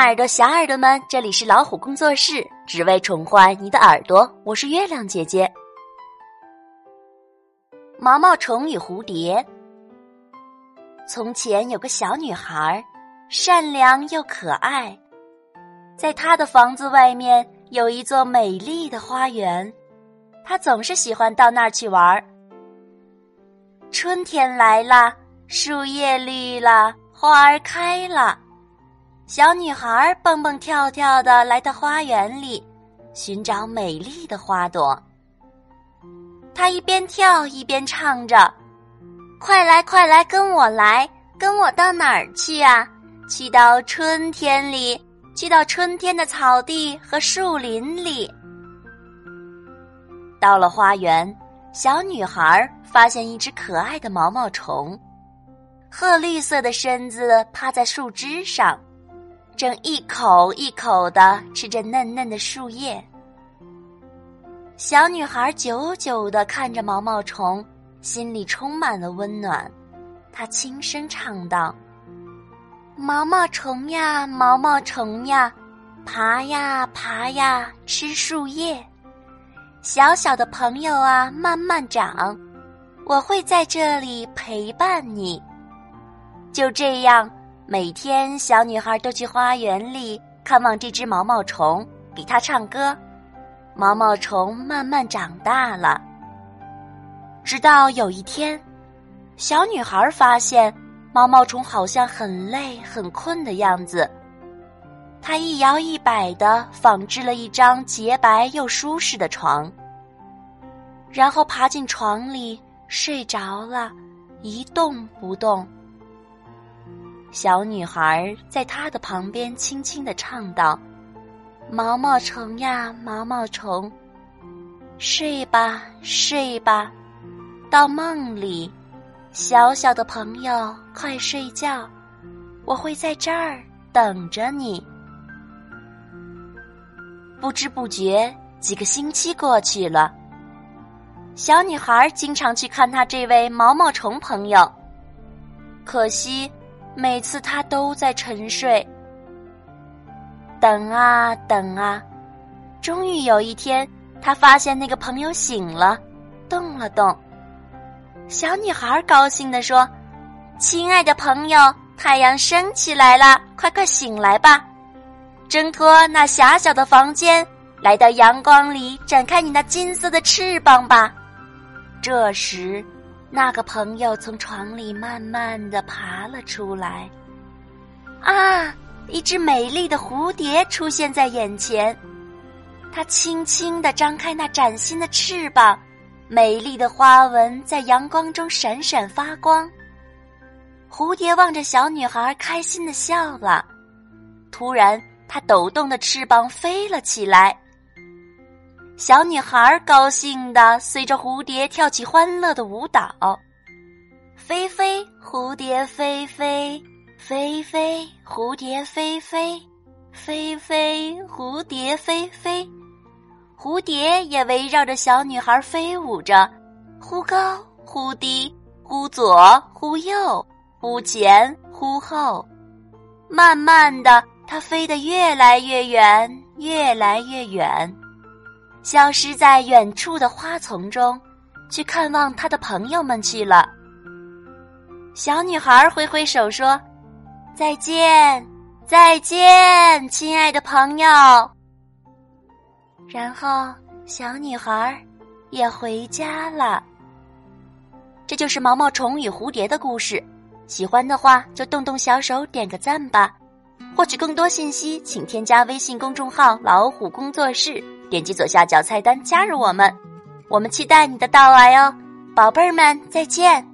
耳朵、小耳朵们，这里是老虎工作室，只为宠坏你的耳朵。我是月亮姐姐。毛毛虫与蝴蝶。从前有个小女孩，善良又可爱，在她的房子外面有一座美丽的花园，她总是喜欢到那儿去玩。春天来了，树叶绿了，花儿开了。小女孩蹦蹦跳跳的来到花园里，寻找美丽的花朵。她一边跳一边唱着：“快来，快来，跟我来，跟我到哪儿去啊？去到春天里，去到春天的草地和树林里。”到了花园，小女孩发现一只可爱的毛毛虫，褐绿色的身子趴在树枝上。正一口一口的吃着嫩嫩的树叶，小女孩久久的看着毛毛虫，心里充满了温暖。她轻声唱道：“毛毛虫呀，毛毛虫呀，爬呀爬呀，吃树叶。小小的朋友啊，慢慢长，我会在这里陪伴你。”就这样。每天，小女孩都去花园里看望这只毛毛虫，给它唱歌。毛毛虫慢慢长大了，直到有一天，小女孩发现毛毛虫好像很累、很困的样子。她一摇一摆的纺织了一张洁白又舒适的床，然后爬进床里睡着了，一动不动。小女孩在她的旁边轻轻的唱道：“毛毛虫呀，毛毛虫，睡吧，睡吧，到梦里。小小的朋友，快睡觉，我会在这儿等着你。”不知不觉，几个星期过去了。小女孩经常去看她这位毛毛虫朋友，可惜。每次他都在沉睡，等啊等啊，终于有一天，他发现那个朋友醒了，动了动。小女孩高兴地说：“亲爱的朋友，太阳升起来了，快快醒来吧，挣脱那狭小的房间，来到阳光里，展开你那金色的翅膀吧。”这时。那个朋友从床里慢慢的爬了出来，啊！一只美丽的蝴蝶出现在眼前，它轻轻的张开那崭新的翅膀，美丽的花纹在阳光中闪闪发光。蝴蝶望着小女孩，开心的笑了。突然，它抖动的翅膀飞了起来。小女孩高兴的随着蝴蝶跳起欢乐的舞蹈，飞飞蝴蝶飞飞，飞飞蝴蝶飞飞，飞飞蝴蝶飞飞，蝴蝶也围绕着小女孩飞舞着，忽高忽低，忽左忽右，忽前忽后，慢慢的，它飞得越来越远，越来越远。消失在远处的花丛中，去看望他的朋友们去了。小女孩挥挥手说：“再见，再见，亲爱的朋友。”然后，小女孩也回家了。这就是毛毛虫与蝴蝶的故事。喜欢的话，就动动小手点个赞吧。获取更多信息，请添加微信公众号“老虎工作室”。点击左下角菜单加入我们，我们期待你的到来哦，宝贝儿们再见。